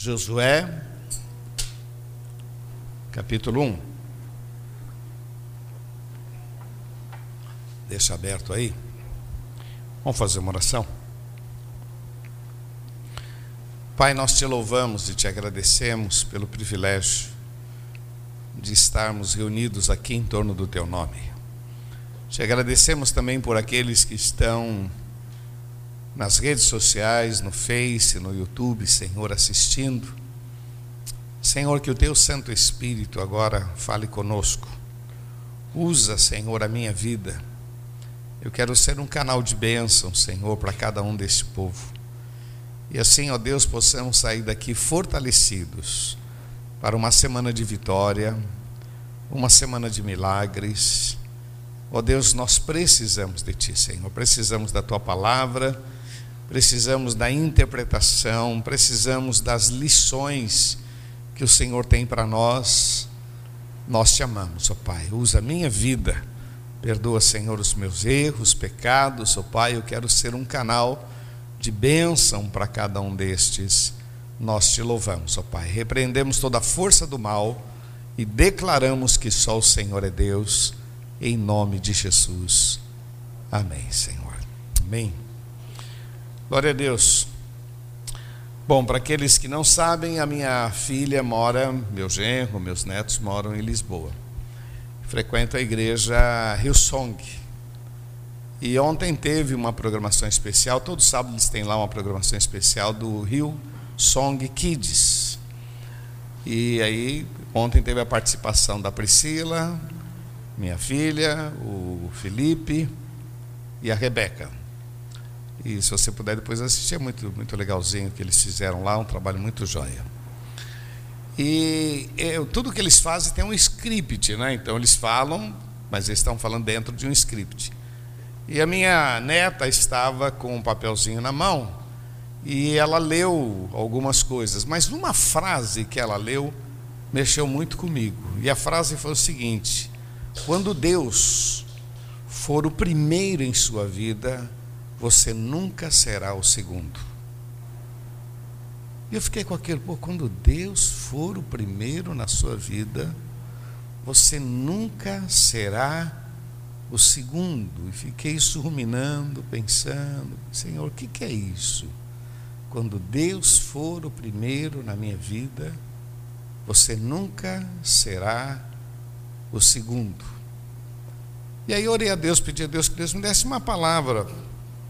Josué, capítulo 1. Deixa aberto aí. Vamos fazer uma oração. Pai, nós te louvamos e te agradecemos pelo privilégio de estarmos reunidos aqui em torno do teu nome. Te agradecemos também por aqueles que estão nas redes sociais, no Face, no YouTube, Senhor, assistindo. Senhor, que o teu Santo Espírito agora fale conosco. Usa, Senhor, a minha vida. Eu quero ser um canal de bênção, Senhor, para cada um deste povo. E assim, ó Deus, possamos sair daqui fortalecidos para uma semana de vitória, uma semana de milagres. Ó Deus, nós precisamos de Ti, Senhor, precisamos da Tua palavra precisamos da interpretação, precisamos das lições que o Senhor tem para nós. Nós te amamos, ó Pai. Usa a minha vida. Perdoa, Senhor, os meus erros, pecados, ó Pai. Eu quero ser um canal de bênção para cada um destes. Nós te louvamos, ó Pai. Repreendemos toda a força do mal e declaramos que só o Senhor é Deus, em nome de Jesus. Amém, Senhor. Amém. Glória a Deus. Bom, para aqueles que não sabem, a minha filha mora, meu genro, meus netos moram em Lisboa. Frequento a igreja Hillsong. E ontem teve uma programação especial, todo sábado eles têm lá uma programação especial do Hillsong Kids. E aí, ontem teve a participação da Priscila, minha filha, o Felipe e a Rebeca. E se você puder depois assistir, é muito, muito legalzinho que eles fizeram lá, um trabalho muito joia. E é, tudo que eles fazem tem um script, né? Então eles falam, mas eles estão falando dentro de um script. E a minha neta estava com um papelzinho na mão e ela leu algumas coisas, mas numa frase que ela leu mexeu muito comigo. E a frase foi o seguinte: Quando Deus for o primeiro em sua vida, você nunca será o segundo. E eu fiquei com aquele, pô, quando Deus for o primeiro na sua vida, você nunca será o segundo. E fiquei isso ruminando, pensando, Senhor, o que, que é isso? Quando Deus for o primeiro na minha vida, você nunca será o segundo. E aí orei a Deus, pedi a Deus que Deus me desse uma palavra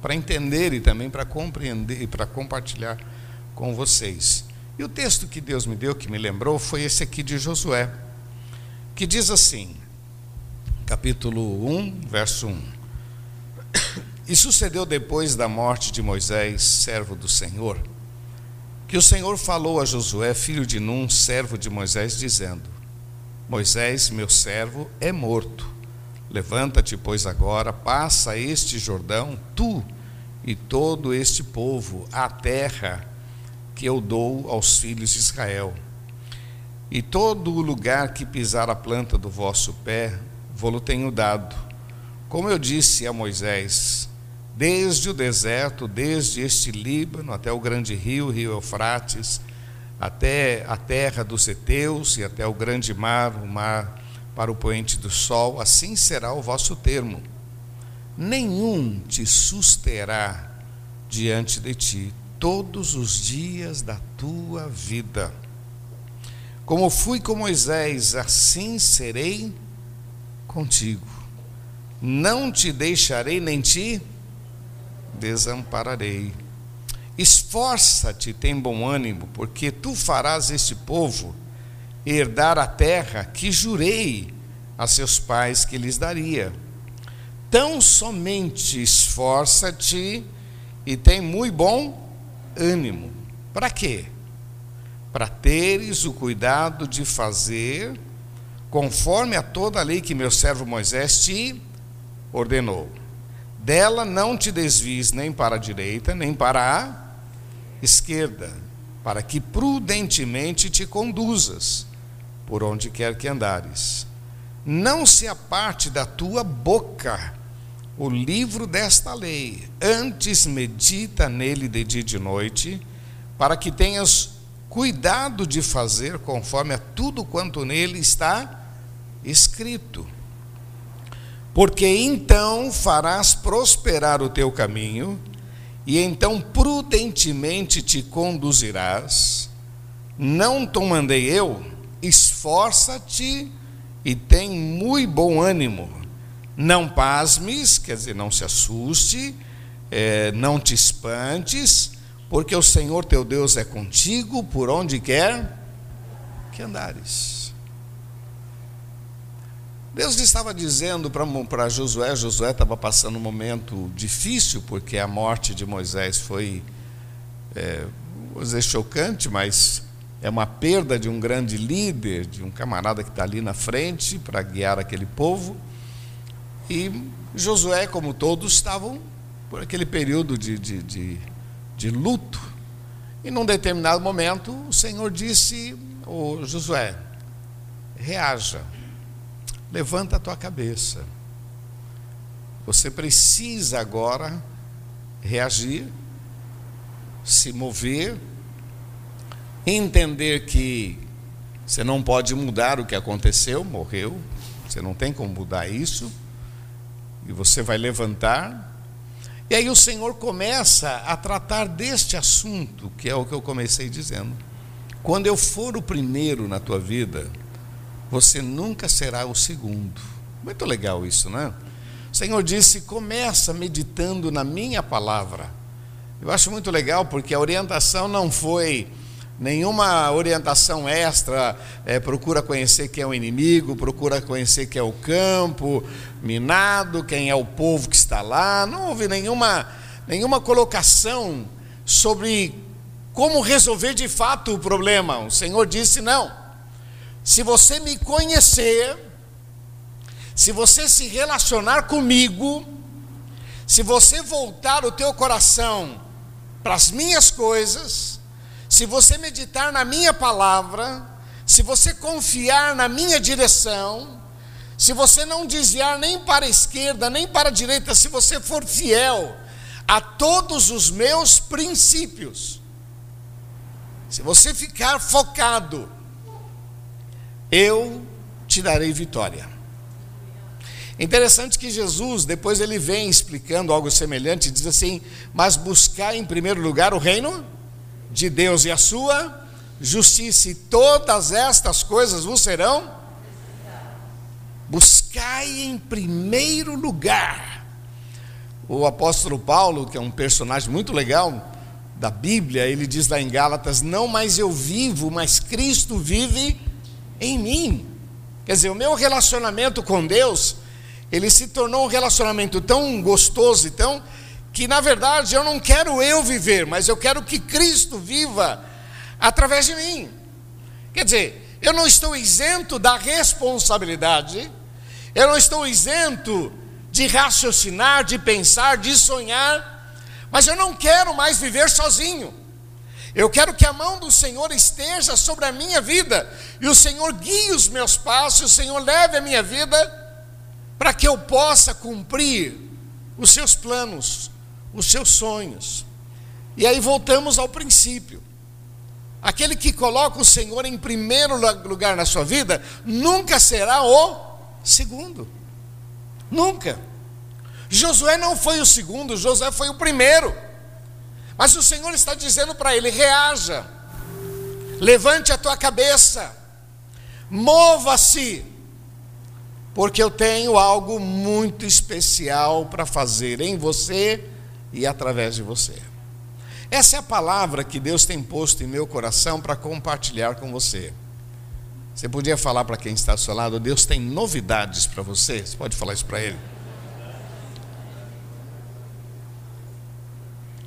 para entender e também para compreender e para compartilhar com vocês. E o texto que Deus me deu, que me lembrou, foi esse aqui de Josué, que diz assim, capítulo 1, verso 1. E sucedeu depois da morte de Moisés, servo do Senhor, que o Senhor falou a Josué, filho de Num, servo de Moisés, dizendo: Moisés, meu servo, é morto Levanta-te, pois, agora, passa este Jordão, tu e todo este povo, a terra que eu dou aos filhos de Israel. E todo o lugar que pisar a planta do vosso pé, vou-lo tenho dado. Como eu disse a Moisés, desde o deserto, desde este Líbano até o grande rio, rio Eufrates, até a terra dos heteus e até o grande mar, o mar para o poente do sol, assim será o vosso termo. Nenhum te susterá diante de ti todos os dias da tua vida. Como fui com Moisés, assim serei contigo. Não te deixarei nem te desampararei. Esforça-te, tem bom ânimo, porque tu farás este povo herdar a terra que jurei a seus pais que lhes daria. Tão somente esforça-te e tem muito bom ânimo. Para quê? Para teres o cuidado de fazer conforme a toda a lei que meu servo Moisés te ordenou. Dela não te desvies nem para a direita, nem para a esquerda, para que prudentemente te conduzas por onde quer que andares. Não se aparte da tua boca o livro desta lei, antes medita nele de dia e de noite, para que tenhas cuidado de fazer conforme a tudo quanto nele está escrito. Porque então farás prosperar o teu caminho, e então prudentemente te conduzirás. Não te mandei eu, esforça-te e tem muito bom ânimo. Não pasmes, quer dizer, não se assuste, é, não te espantes, porque o Senhor teu Deus é contigo por onde quer que andares. Deus estava dizendo para Josué, Josué estava passando um momento difícil, porque a morte de Moisés foi, é, vou dizer, chocante, mas é uma perda de um grande líder, de um camarada que está ali na frente para guiar aquele povo. E Josué, como todos, estavam por aquele período de, de, de, de luto. E num determinado momento, o Senhor disse: oh, Josué, reaja, levanta a tua cabeça. Você precisa agora reagir, se mover, entender que você não pode mudar o que aconteceu, morreu, você não tem como mudar isso, e você vai levantar e aí o Senhor começa a tratar deste assunto, que é o que eu comecei dizendo. Quando eu for o primeiro na tua vida, você nunca será o segundo. Muito legal isso, né? O Senhor disse: começa meditando na minha palavra. Eu acho muito legal porque a orientação não foi nenhuma orientação extra, é, procura conhecer quem é o inimigo, procura conhecer quem é o campo minado, quem é o povo que está lá. Não houve nenhuma, nenhuma colocação sobre como resolver de fato o problema. O Senhor disse: não. Se você me conhecer, se você se relacionar comigo, se você voltar o teu coração para as minhas coisas, se você meditar na minha palavra, se você confiar na minha direção, se você não desviar nem para a esquerda, nem para a direita, se você for fiel a todos os meus princípios, se você ficar focado, eu te darei vitória. Interessante que Jesus, depois ele vem explicando algo semelhante, diz assim: Mas buscar em primeiro lugar o reino de Deus e a sua justiça, e todas estas coisas vos serão. Buscai em primeiro lugar. O apóstolo Paulo, que é um personagem muito legal da Bíblia, ele diz lá em Gálatas: Não mais eu vivo, mas Cristo vive em mim. Quer dizer, o meu relacionamento com Deus, ele se tornou um relacionamento tão gostoso e tão que na verdade eu não quero eu viver, mas eu quero que Cristo viva através de mim. Quer dizer, eu não estou isento da responsabilidade, eu não estou isento de raciocinar, de pensar, de sonhar, mas eu não quero mais viver sozinho. Eu quero que a mão do Senhor esteja sobre a minha vida e o Senhor guie os meus passos, o Senhor leve a minha vida para que eu possa cumprir os seus planos, os seus sonhos. E aí voltamos ao princípio. Aquele que coloca o Senhor em primeiro lugar na sua vida, nunca será o segundo. Nunca. Josué não foi o segundo, Josué foi o primeiro. Mas o Senhor está dizendo para ele: reaja, levante a tua cabeça, mova-se, porque eu tenho algo muito especial para fazer em você e através de você. Essa é a palavra que Deus tem posto em meu coração para compartilhar com você. Você podia falar para quem está ao seu lado, Deus tem novidades para você? Você pode falar isso para ele?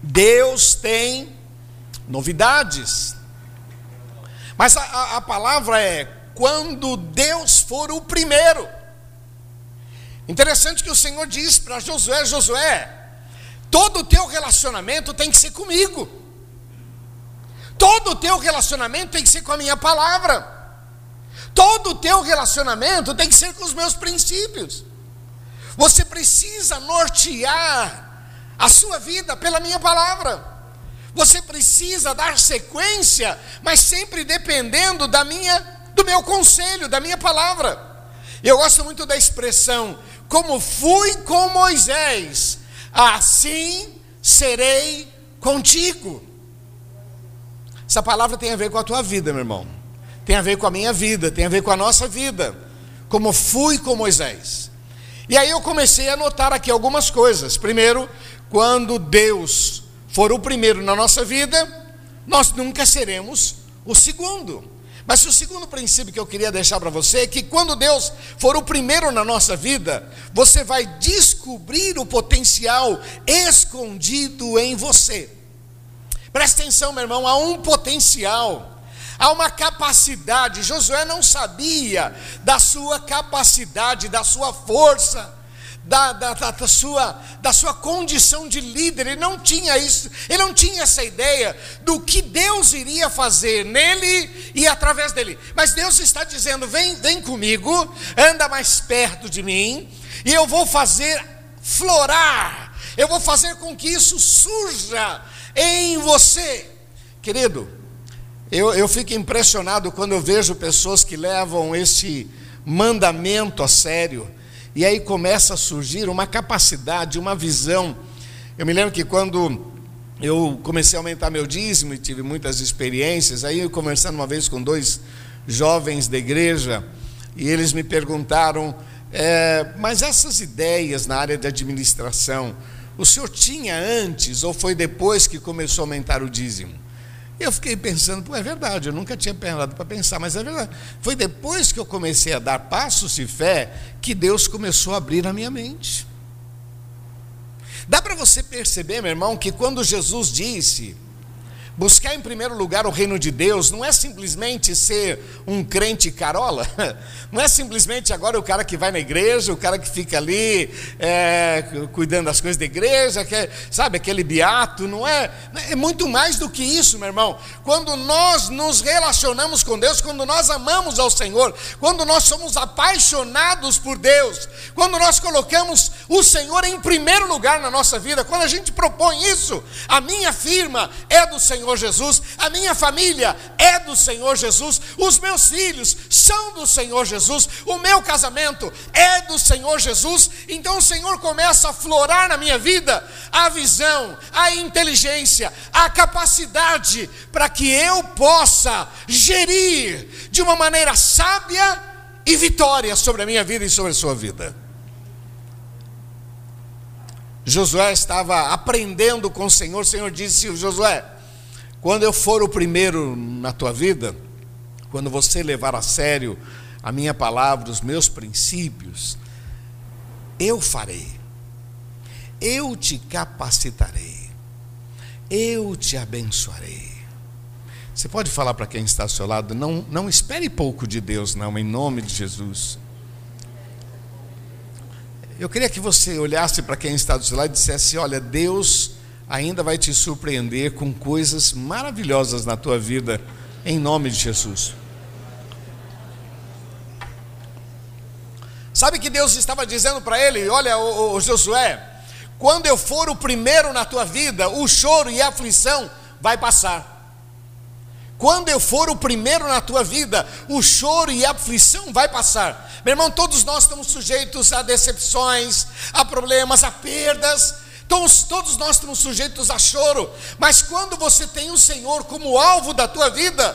Deus tem novidades. Mas a, a, a palavra é quando Deus for o primeiro. Interessante que o Senhor diz para Josué: Josué, Todo o teu relacionamento tem que ser comigo. Todo o teu relacionamento tem que ser com a minha palavra. Todo o teu relacionamento tem que ser com os meus princípios. Você precisa nortear a sua vida pela minha palavra. Você precisa dar sequência, mas sempre dependendo da minha, do meu conselho, da minha palavra. Eu gosto muito da expressão: como fui com Moisés, assim serei contigo. Essa palavra tem a ver com a tua vida, meu irmão. Tem a ver com a minha vida, tem a ver com a nossa vida. Como fui com Moisés. E aí eu comecei a notar aqui algumas coisas. Primeiro, quando Deus for o primeiro na nossa vida, nós nunca seremos o segundo. Mas o segundo princípio que eu queria deixar para você é que quando Deus for o primeiro na nossa vida, você vai descobrir o potencial escondido em você. Presta atenção, meu irmão, há um potencial, há uma capacidade. Josué não sabia da sua capacidade, da sua força, da, da, da, da, sua, da sua condição de líder, ele não tinha isso, ele não tinha essa ideia do que Deus iria fazer nele e através dele. Mas Deus está dizendo: vem, vem comigo, anda mais perto de mim, e eu vou fazer florar, eu vou fazer com que isso surja em você. Querido, eu, eu fico impressionado quando eu vejo pessoas que levam esse mandamento a sério, e aí começa a surgir uma capacidade, uma visão. Eu me lembro que quando eu comecei a aumentar meu dízimo e tive muitas experiências, aí eu conversando uma vez com dois jovens da igreja, e eles me perguntaram, é, mas essas ideias na área de administração, o senhor tinha antes ou foi depois que começou a aumentar o dízimo? Eu fiquei pensando, pô, é verdade, eu nunca tinha parado para pensar, mas é verdade. Foi depois que eu comecei a dar passos de fé que Deus começou a abrir a minha mente. Dá para você perceber, meu irmão, que quando Jesus disse, Buscar em primeiro lugar o reino de Deus não é simplesmente ser um crente carola, não é simplesmente agora o cara que vai na igreja, o cara que fica ali é, cuidando das coisas da igreja, que é, sabe, aquele beato, não é? É muito mais do que isso, meu irmão. Quando nós nos relacionamos com Deus, quando nós amamos ao Senhor, quando nós somos apaixonados por Deus, quando nós colocamos o Senhor em primeiro lugar na nossa vida, quando a gente propõe isso, a minha firma é do Senhor. Senhor Jesus, a minha família é do Senhor Jesus, os meus filhos são do Senhor Jesus, o meu casamento é do Senhor Jesus. Então o Senhor começa a florar na minha vida a visão, a inteligência, a capacidade para que eu possa gerir de uma maneira sábia e vitória sobre a minha vida e sobre a sua vida. Josué estava aprendendo com o Senhor. O Senhor disse: Josué, quando eu for o primeiro na tua vida, quando você levar a sério a minha palavra, os meus princípios, eu farei, eu te capacitarei, eu te abençoarei. Você pode falar para quem está ao seu lado, não, não espere pouco de Deus, não, em nome de Jesus. Eu queria que você olhasse para quem está do seu lado e dissesse: Olha, Deus ainda vai te surpreender com coisas maravilhosas na tua vida, em nome de Jesus. Sabe que Deus estava dizendo para ele: Olha, o, Josué, quando eu for o primeiro na tua vida, o choro e a aflição vai passar. Quando eu for o primeiro na tua vida, o choro e a aflição vai passar. Meu irmão, todos nós estamos sujeitos a decepções, a problemas, a perdas, Todos, todos nós estamos sujeitos a choro, mas quando você tem o Senhor como alvo da tua vida,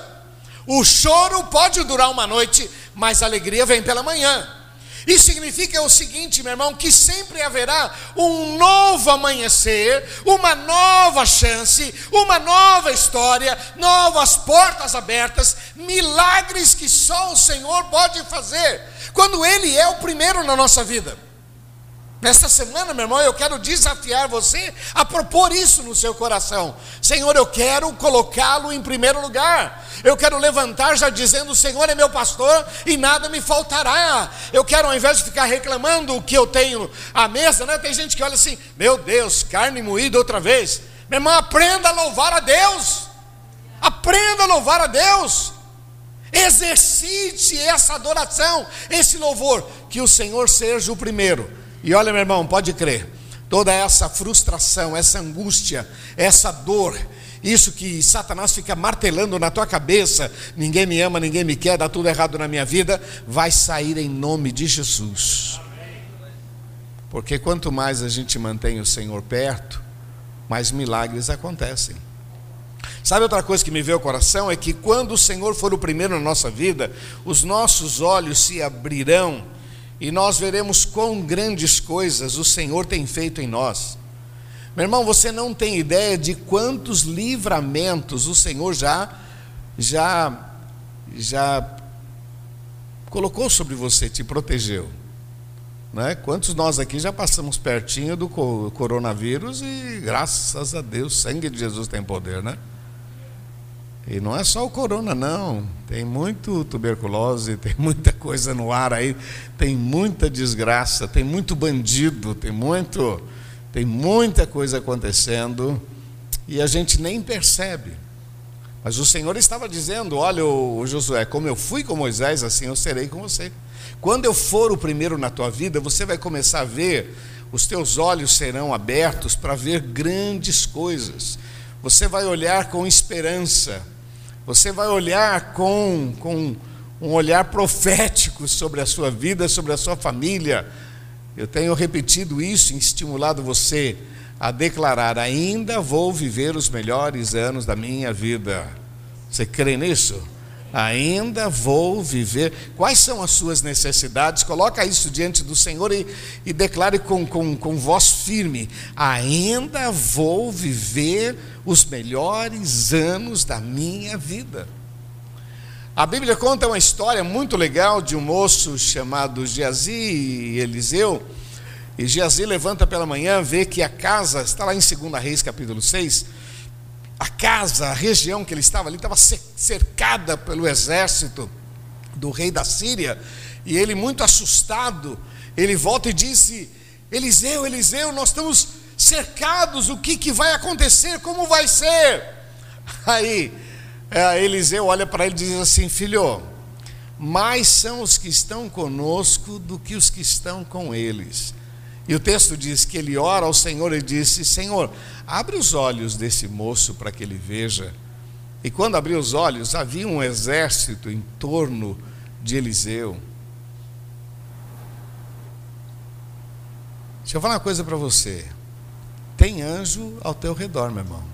o choro pode durar uma noite, mas a alegria vem pela manhã. Isso significa o seguinte, meu irmão, que sempre haverá um novo amanhecer, uma nova chance, uma nova história, novas portas abertas, milagres que só o Senhor pode fazer, quando Ele é o primeiro na nossa vida. Nesta semana, meu irmão, eu quero desafiar você a propor isso no seu coração. Senhor, eu quero colocá-lo em primeiro lugar. Eu quero levantar já dizendo: O Senhor é meu pastor e nada me faltará. Eu quero, ao invés de ficar reclamando o que eu tenho à mesa, né? Tem gente que olha assim: Meu Deus, carne moída outra vez. Meu irmão, aprenda a louvar a Deus. Aprenda a louvar a Deus. Exercite essa adoração, esse louvor. Que o Senhor seja o primeiro e olha, meu irmão, pode crer, toda essa frustração, essa angústia, essa dor, isso que Satanás fica martelando na tua cabeça, ninguém me ama, ninguém me quer, dá tudo errado na minha vida, vai sair em nome de Jesus. Porque quanto mais a gente mantém o Senhor perto, mais milagres acontecem. Sabe outra coisa que me veio ao coração? É que quando o Senhor for o primeiro na nossa vida, os nossos olhos se abrirão e nós veremos quão grandes coisas o Senhor tem feito em nós. Meu irmão, você não tem ideia de quantos livramentos o Senhor já já já colocou sobre você, te protegeu. Né? Quantos nós aqui já passamos pertinho do coronavírus e graças a Deus, sangue de Jesus tem poder, né? E não é só o corona, não. Tem muito tuberculose, tem muita coisa no ar aí, tem muita desgraça, tem muito bandido, tem muito, tem muita coisa acontecendo e a gente nem percebe. Mas o Senhor estava dizendo: Olha, Josué, como eu fui com Moisés, assim eu serei com você. Quando eu for o primeiro na tua vida, você vai começar a ver, os teus olhos serão abertos para ver grandes coisas. Você vai olhar com esperança você vai olhar com, com um olhar profético sobre a sua vida, sobre a sua família. Eu tenho repetido isso e estimulado você a declarar: ainda vou viver os melhores anos da minha vida. Você crê nisso? Ainda vou viver. Quais são as suas necessidades? Coloca isso diante do Senhor e, e declare com, com, com voz firme: ainda vou viver os melhores anos da minha vida. A Bíblia conta uma história muito legal de um moço chamado Geazi Eliseu. E Geazi levanta pela manhã, vê que a casa, está lá em 2 Reis capítulo 6, a casa, a região que ele estava ali, estava cercada pelo exército do rei da Síria. E ele, muito assustado, ele volta e disse: Eliseu, Eliseu, nós estamos cercados, o que, que vai acontecer, como vai ser? Aí é, Eliseu olha para ele e diz assim: Filho, mais são os que estão conosco do que os que estão com eles. E o texto diz que ele ora ao Senhor e disse: Senhor, abre os olhos desse moço para que ele veja. E quando abriu os olhos, havia um exército em torno de Eliseu. Deixa eu falar uma coisa para você. Tem anjo ao teu redor, meu irmão.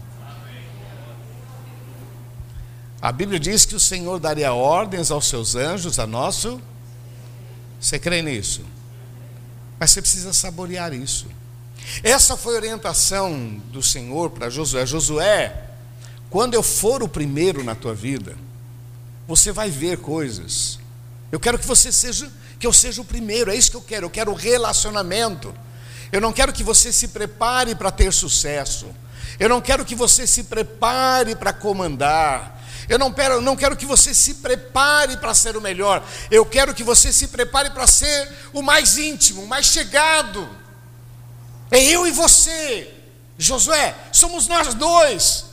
A Bíblia diz que o Senhor daria ordens aos seus anjos a nosso. Você crê nisso? Mas você precisa saborear isso. Essa foi a orientação do Senhor para Josué. Josué, quando eu for o primeiro na tua vida, você vai ver coisas. Eu quero que você seja, que eu seja o primeiro, é isso que eu quero. Eu quero relacionamento. Eu não quero que você se prepare para ter sucesso. Eu não quero que você se prepare para comandar. Eu não quero, não quero que você se prepare para ser o melhor. Eu quero que você se prepare para ser o mais íntimo, o mais chegado. É eu e você. Josué, somos nós dois.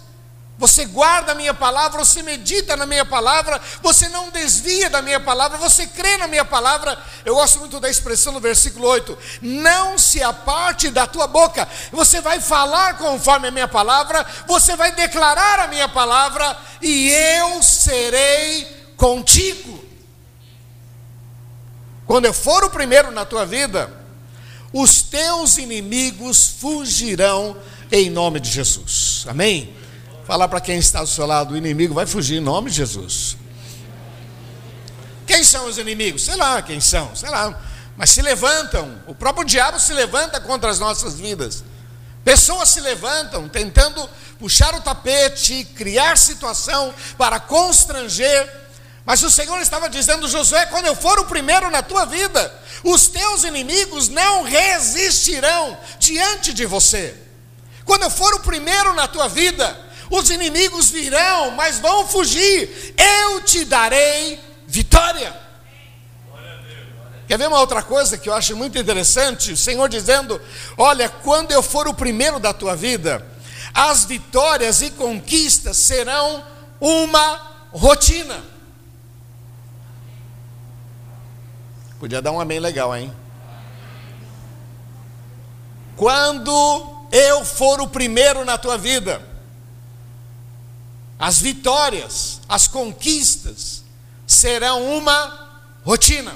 Você guarda a minha palavra, você medita na minha palavra, você não desvia da minha palavra, você crê na minha palavra. Eu gosto muito da expressão no versículo 8: Não se aparte da tua boca, você vai falar conforme a minha palavra, você vai declarar a minha palavra, e eu serei contigo. Quando eu for o primeiro na tua vida, os teus inimigos fugirão em nome de Jesus. Amém? Falar para quem está do seu lado, o inimigo vai fugir em nome de Jesus. Quem são os inimigos? Sei lá quem são, sei lá. Mas se levantam, o próprio diabo se levanta contra as nossas vidas. Pessoas se levantam tentando puxar o tapete, criar situação para constranger. Mas o Senhor estava dizendo, Josué, quando eu for o primeiro na tua vida, os teus inimigos não resistirão diante de você. Quando eu for o primeiro na tua vida, os inimigos virão, mas vão fugir. Eu te darei vitória. Quer ver uma outra coisa que eu acho muito interessante? O Senhor dizendo: Olha, quando eu for o primeiro da tua vida, as vitórias e conquistas serão uma rotina. Podia dar um amém legal, hein? Quando eu for o primeiro na tua vida, as vitórias, as conquistas serão uma rotina.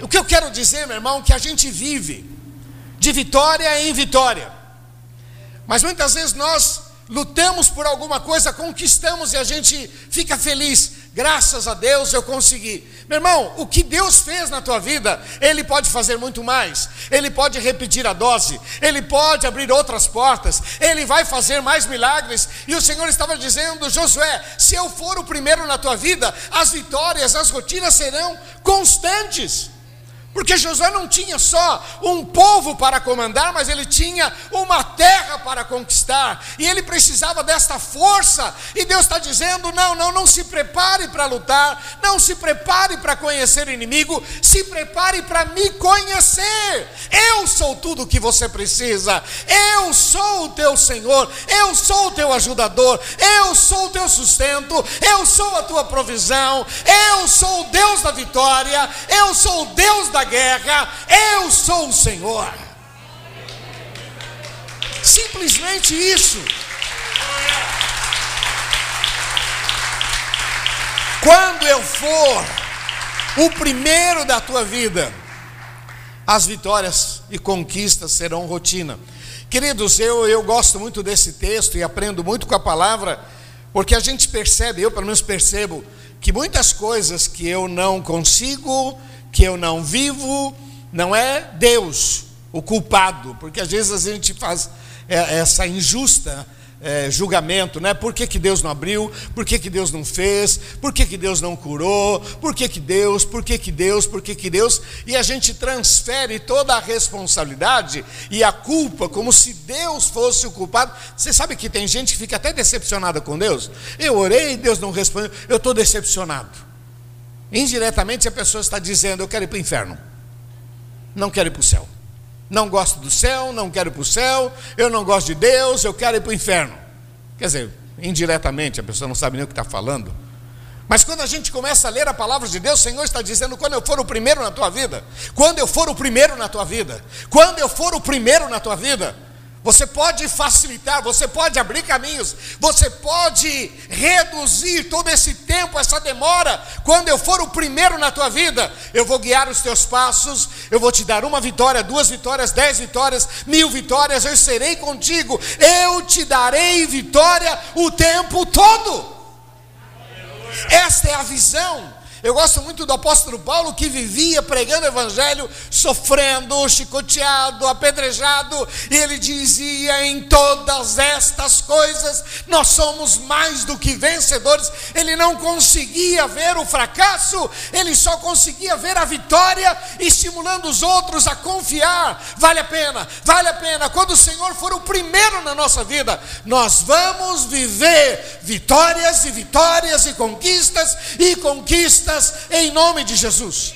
O que eu quero dizer, meu irmão, que a gente vive de vitória em vitória. Mas muitas vezes nós lutamos por alguma coisa, conquistamos e a gente fica feliz. Graças a Deus eu consegui. Meu irmão, o que Deus fez na tua vida, Ele pode fazer muito mais. Ele pode repetir a dose, Ele pode abrir outras portas, Ele vai fazer mais milagres. E o Senhor estava dizendo, Josué: se eu for o primeiro na tua vida, as vitórias, as rotinas serão constantes. Porque Josué não tinha só um povo para comandar, mas ele tinha uma terra para conquistar, e ele precisava desta força. E Deus está dizendo: não, não, não se prepare para lutar, não se prepare para conhecer o inimigo, se prepare para me conhecer. Eu sou tudo o que você precisa, eu sou o teu Senhor, eu sou o teu ajudador, eu sou o teu sustento, eu sou a tua provisão, eu sou o Deus da vitória, eu sou o Deus da guerra, eu sou o Senhor. Simplesmente isso. Quando eu for o primeiro da tua vida, as vitórias e conquistas serão rotina. Queridos, eu, eu gosto muito desse texto e aprendo muito com a palavra, porque a gente percebe, eu pelo menos percebo, que muitas coisas que eu não consigo, que eu não vivo, não é Deus o culpado, porque às vezes a gente faz é, essa injusta é, julgamento, né? Por que, que Deus não abriu? Por que, que Deus não fez? Por que, que Deus não curou? Por que, que Deus? Por que, que Deus? Por que, que Deus? E a gente transfere toda a responsabilidade e a culpa como se Deus fosse o culpado. Você sabe que tem gente que fica até decepcionada com Deus? Eu orei e Deus não respondeu, eu estou decepcionado. Indiretamente a pessoa está dizendo: Eu quero ir para o inferno, não quero ir para o céu. Não gosto do céu, não quero ir para o céu, eu não gosto de Deus, eu quero ir para o inferno. Quer dizer, indiretamente a pessoa não sabe nem o que está falando. Mas quando a gente começa a ler a palavra de Deus, o Senhor está dizendo: quando eu for o primeiro na tua vida, quando eu for o primeiro na tua vida, quando eu for o primeiro na tua vida, você pode facilitar, você pode abrir caminhos, você pode reduzir todo esse tempo, essa demora. Quando eu for o primeiro na tua vida, eu vou guiar os teus passos, eu vou te dar uma vitória, duas vitórias, dez vitórias, mil vitórias, eu serei contigo, eu te darei vitória o tempo todo. Esta é a visão eu gosto muito do apóstolo Paulo que vivia pregando o evangelho, sofrendo, chicoteado, apedrejado, e ele dizia: em todas estas coisas nós somos mais do que vencedores. Ele não conseguia ver o fracasso, ele só conseguia ver a vitória, estimulando os outros a confiar. Vale a pena, vale a pena. Quando o Senhor for o primeiro na nossa vida, nós vamos viver vitórias e vitórias e conquistas e conquistas em nome de Jesus.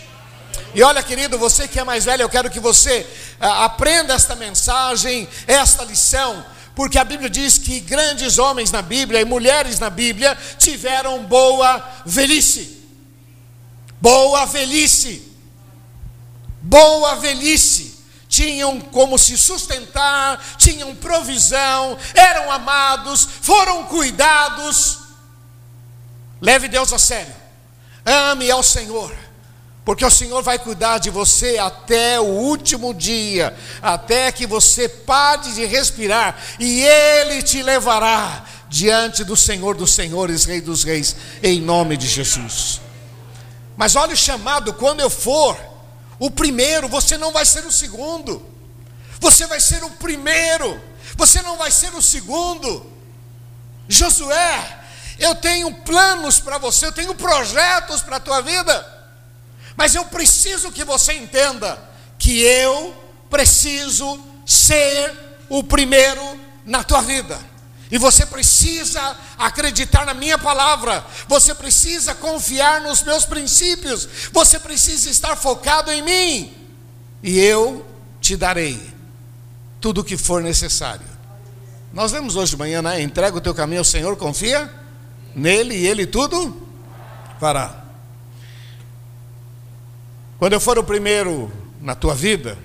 E olha, querido, você que é mais velho, eu quero que você ah, aprenda esta mensagem, esta lição, porque a Bíblia diz que grandes homens na Bíblia e mulheres na Bíblia tiveram boa velhice. Boa velhice. Boa velhice. Tinham como se sustentar, tinham provisão, eram amados, foram cuidados. Leve Deus a sério. Ame ao Senhor, porque o Senhor vai cuidar de você até o último dia, até que você pare de respirar, e Ele te levará diante do Senhor dos Senhores, Rei dos Reis, em nome de Jesus. Mas olha o chamado, quando eu for o primeiro, você não vai ser o segundo, você vai ser o primeiro, você não vai ser o segundo. Josué, eu tenho planos para você, eu tenho projetos para a tua vida. Mas eu preciso que você entenda que eu preciso ser o primeiro na tua vida. E você precisa acreditar na minha palavra, você precisa confiar nos meus princípios, você precisa estar focado em mim, e eu te darei tudo o que for necessário. Nós vemos hoje de manhã, né? Entrega o teu caminho ao Senhor, confia nele e ele tudo fará. Quando eu for o primeiro na tua vida,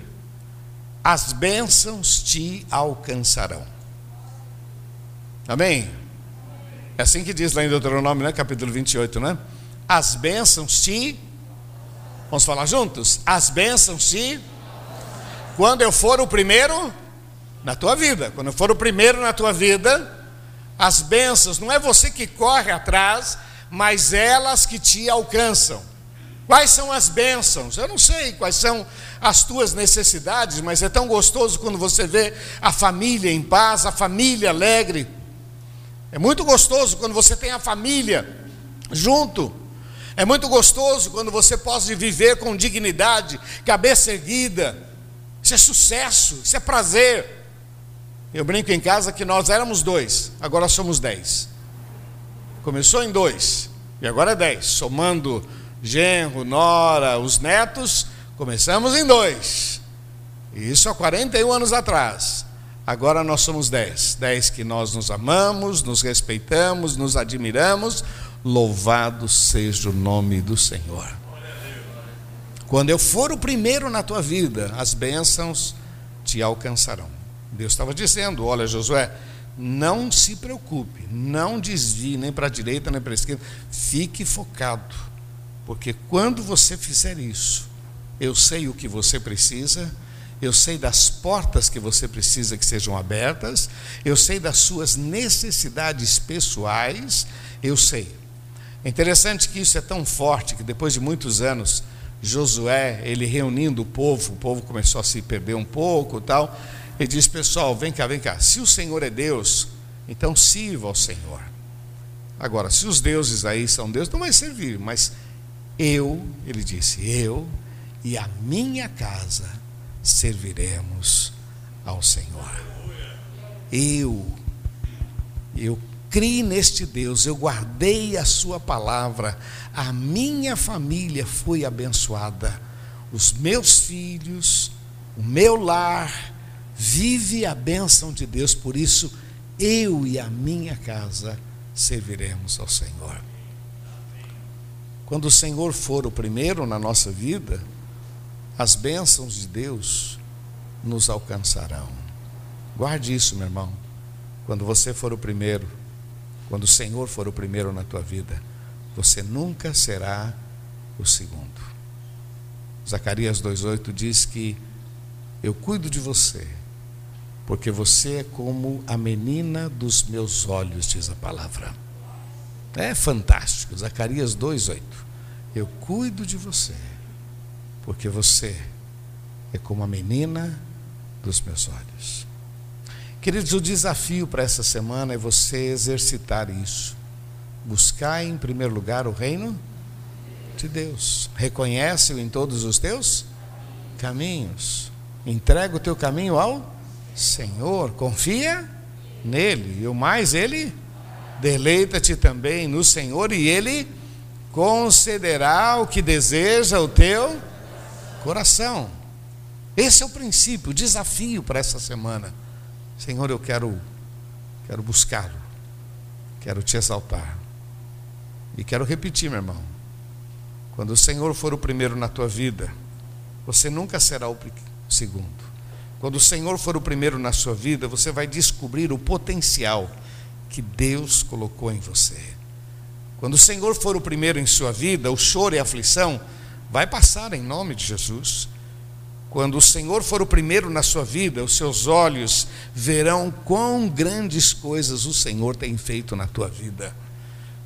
as bênçãos te alcançarão. Amém? É assim que diz lá em Deuteronômio, né? capítulo 28, né? As bênçãos te. Vamos falar juntos? As bênçãos te. Quando eu for o primeiro na tua vida, quando eu for o primeiro na tua vida, as bênçãos, não é você que corre atrás, mas elas que te alcançam. Quais são as bênçãos? Eu não sei quais são as tuas necessidades, mas é tão gostoso quando você vê a família em paz, a família alegre. É muito gostoso quando você tem a família junto. É muito gostoso quando você pode viver com dignidade, cabeça erguida. Isso é sucesso, isso é prazer. Eu brinco em casa que nós éramos dois, agora somos dez. Começou em dois, e agora é dez, somando genro, nora, os netos, começamos em dois. Isso há 41 anos atrás. Agora nós somos dez. Dez que nós nos amamos, nos respeitamos, nos admiramos. Louvado seja o nome do Senhor. Quando eu for o primeiro na tua vida, as bênçãos te alcançarão. Deus estava dizendo: Olha, Josué, não se preocupe, não desvie nem para a direita nem para a esquerda, fique focado porque quando você fizer isso, eu sei o que você precisa, eu sei das portas que você precisa que sejam abertas, eu sei das suas necessidades pessoais, eu sei. É interessante que isso é tão forte que depois de muitos anos, Josué, ele reunindo o povo, o povo começou a se perder um pouco, tal. Ele diz: "Pessoal, vem cá, vem cá. Se o Senhor é Deus, então sirva ao Senhor. Agora, se os deuses aí são Deus, não vai servir, mas eu, ele disse, eu e a minha casa serviremos ao Senhor. Eu, eu criei neste Deus, eu guardei a Sua palavra, a minha família foi abençoada, os meus filhos, o meu lar, vive a bênção de Deus, por isso eu e a minha casa serviremos ao Senhor. Quando o Senhor for o primeiro na nossa vida, as bênçãos de Deus nos alcançarão. Guarde isso, meu irmão. Quando você for o primeiro, quando o Senhor for o primeiro na tua vida, você nunca será o segundo. Zacarias 2,8 diz que eu cuido de você, porque você é como a menina dos meus olhos, diz a palavra. É fantástico. Zacarias 2:8. Eu cuido de você, porque você é como a menina dos meus olhos. Queridos, o desafio para essa semana é você exercitar isso. Buscar em primeiro lugar o reino de Deus. Reconhece-o em todos os teus caminhos. Entrega o teu caminho ao Senhor. Confia nele. E o mais ele Deleita-te também no Senhor e Ele concederá o que deseja o teu coração. Esse é o princípio, o desafio para essa semana. Senhor, eu quero quero buscá-lo. Quero te exaltar. E quero repetir, meu irmão. Quando o Senhor for o primeiro na tua vida, você nunca será o segundo. Quando o Senhor for o primeiro na sua vida, você vai descobrir o potencial que Deus colocou em você. Quando o Senhor for o primeiro em sua vida, o choro e a aflição vai passar em nome de Jesus. Quando o Senhor for o primeiro na sua vida, os seus olhos verão quão grandes coisas o Senhor tem feito na tua vida.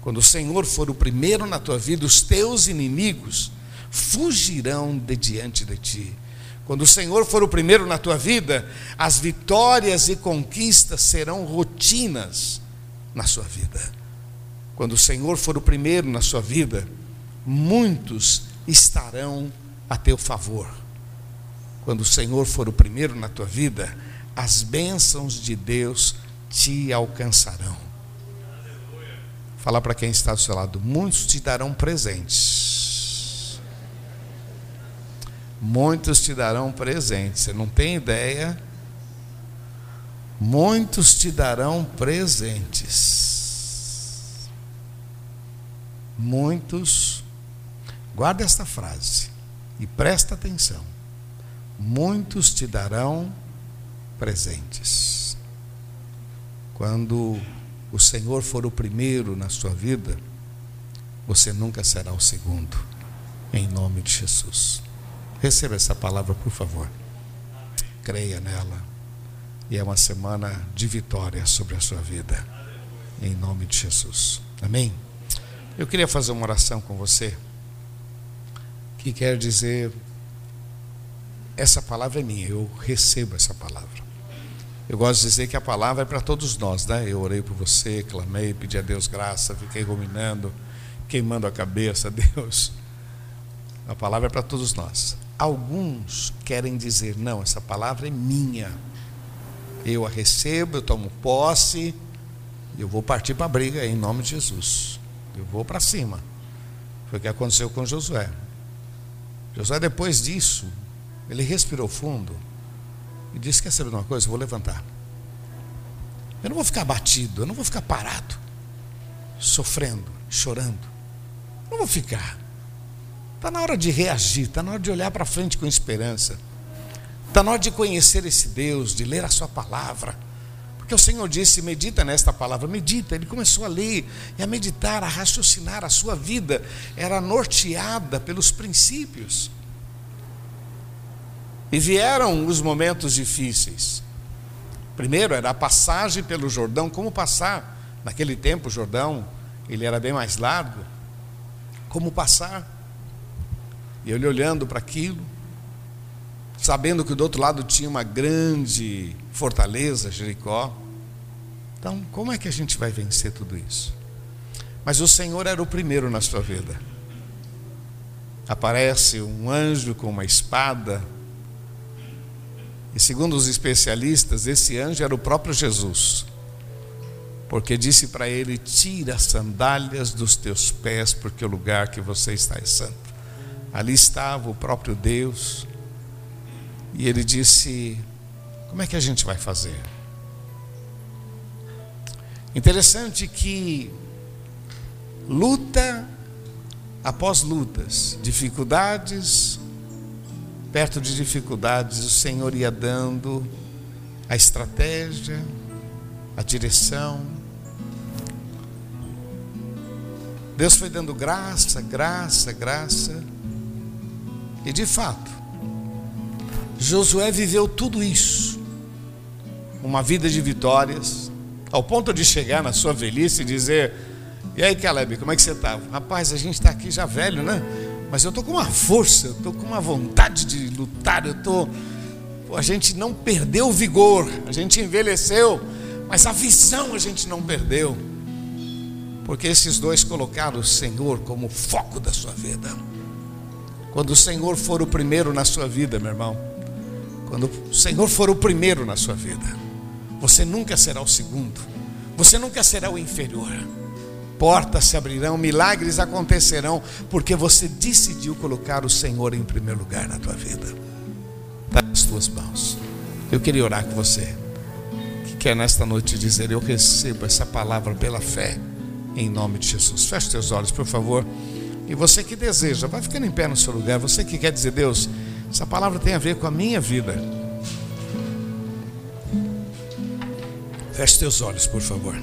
Quando o Senhor for o primeiro na tua vida, os teus inimigos fugirão de diante de ti. Quando o Senhor for o primeiro na tua vida, as vitórias e conquistas serão rotinas na sua vida. Quando o Senhor for o primeiro na sua vida, muitos estarão a teu favor. Quando o Senhor for o primeiro na tua vida, as bênçãos de Deus te alcançarão. Fala para quem está do seu lado, muitos te darão presentes. Muitos te darão presentes. Você não tem ideia muitos te darão presentes. Muitos, guarda esta frase e presta atenção. Muitos te darão presentes. Quando o Senhor for o primeiro na sua vida, você nunca será o segundo, em nome de Jesus. Receba essa palavra, por favor. Creia nela. E é uma semana de vitória sobre a sua vida, em nome de Jesus. Amém? Eu queria fazer uma oração com você, que quer dizer: essa palavra é minha, eu recebo essa palavra. Eu gosto de dizer que a palavra é para todos nós, né? Eu orei por você, clamei, pedi a Deus graça, fiquei ruminando, queimando a cabeça, Deus. A palavra é para todos nós. Alguns querem dizer: não, essa palavra é minha. Eu a recebo, eu tomo posse, eu vou partir para a briga em nome de Jesus. Eu vou para cima. Foi o que aconteceu com Josué. Josué, depois disso, ele respirou fundo e disse: Quer saber de uma coisa? Eu vou levantar. Eu não vou ficar abatido, eu não vou ficar parado, sofrendo, chorando. Não vou ficar. Está na hora de reagir, está na hora de olhar para frente com esperança. Está na hora de conhecer esse Deus, de ler a Sua palavra. Porque o Senhor disse: medita nesta palavra, medita. Ele começou a ler e a meditar, a raciocinar. A sua vida era norteada pelos princípios. E vieram os momentos difíceis. Primeiro era a passagem pelo Jordão, como passar? Naquele tempo o Jordão, ele era bem mais largo. Como passar? E ele olhando para aquilo, sabendo que do outro lado tinha uma grande fortaleza, Jericó. Então, como é que a gente vai vencer tudo isso? Mas o Senhor era o primeiro na sua vida. Aparece um anjo com uma espada, e segundo os especialistas, esse anjo era o próprio Jesus. Porque disse para ele: Tira as sandálias dos teus pés, porque o lugar que você está é santo. Ali estava o próprio Deus. E ele disse: Como é que a gente vai fazer? Interessante que luta após lutas, dificuldades perto de dificuldades, o Senhor ia dando a estratégia, a direção. Deus foi dando graça, graça, graça. E de fato, Josué viveu tudo isso. Uma vida de vitórias, ao ponto de chegar na sua velhice e dizer: E aí, Caleb, como é que você está? Rapaz, a gente está aqui já velho, né? Mas eu estou com uma força, eu estou com uma vontade de lutar, eu estou. A gente não perdeu o vigor, a gente envelheceu, mas a visão a gente não perdeu. Porque esses dois colocaram o Senhor como foco da sua vida. Quando o Senhor for o primeiro na sua vida, meu irmão, quando o Senhor for o primeiro na sua vida, você nunca será o segundo, você nunca será o inferior portas se abrirão, milagres acontecerão, porque você decidiu colocar o Senhor em primeiro lugar na tua vida. Está nas tuas mãos. Eu queria orar com você, que quer nesta noite dizer: Eu recebo essa palavra pela fé, em nome de Jesus. Feche teus olhos, por favor. E você que deseja, vai ficando em pé no seu lugar. Você que quer dizer, Deus, essa palavra tem a ver com a minha vida. Feche teus olhos, por favor.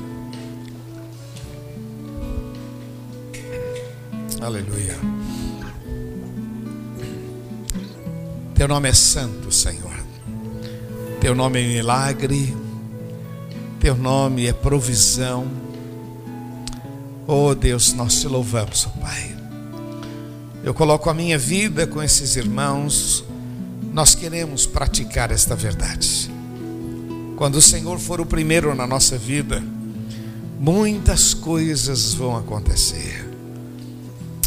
Aleluia. Teu nome é santo, Senhor. Teu nome é milagre. Teu nome é provisão. Oh Deus, nós te louvamos, oh Pai. Eu coloco a minha vida com esses irmãos. Nós queremos praticar esta verdade. Quando o Senhor for o primeiro na nossa vida, muitas coisas vão acontecer.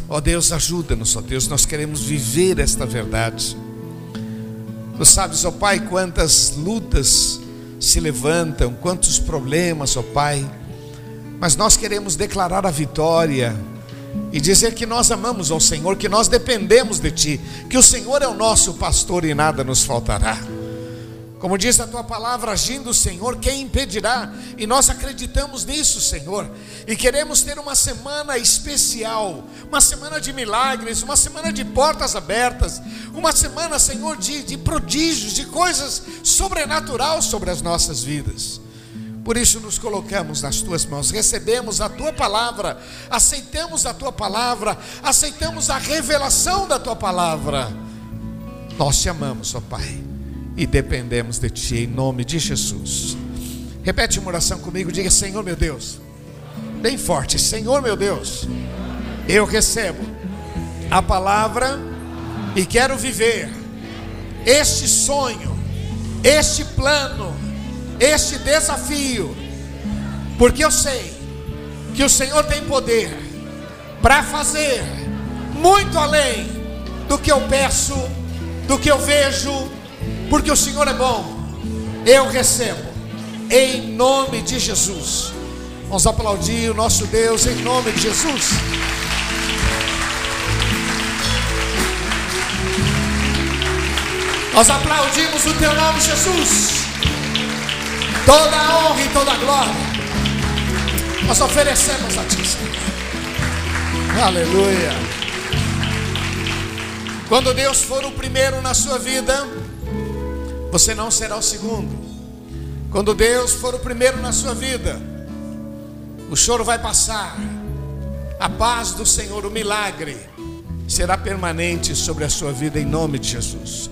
Ó oh Deus, ajuda-nos, ó oh Deus, nós queremos viver esta verdade. Tu sabes, ó oh Pai, quantas lutas se levantam, quantos problemas, ó Pai, mas nós queremos declarar a vitória e dizer que nós amamos ao Senhor, que nós dependemos de Ti, que o Senhor é o nosso pastor e nada nos faltará. Como diz a tua palavra, agindo o Senhor, quem impedirá? E nós acreditamos nisso, Senhor. E queremos ter uma semana especial, uma semana de milagres, uma semana de portas abertas, uma semana, Senhor, de, de prodígios, de coisas sobrenaturais sobre as nossas vidas. Por isso nos colocamos nas tuas mãos, recebemos a tua palavra, aceitamos a tua palavra, aceitamos a revelação da tua palavra. Nós te amamos, ó Pai, e dependemos de ti em nome de Jesus. Repete uma oração comigo, diga: Senhor meu Deus, bem forte, Senhor meu Deus, eu recebo a palavra e quero viver este sonho, este plano este desafio, porque eu sei que o Senhor tem poder para fazer muito além do que eu peço, do que eu vejo, porque o Senhor é bom. Eu recebo, em nome de Jesus. Vamos aplaudir o nosso Deus em nome de Jesus. Nós aplaudimos o teu nome, Jesus. Toda a honra e toda a glória nós oferecemos a Ti, Senhor. Aleluia. Quando Deus for o primeiro na sua vida, você não será o segundo. Quando Deus for o primeiro na sua vida, o choro vai passar, a paz do Senhor, o milagre, será permanente sobre a sua vida em nome de Jesus.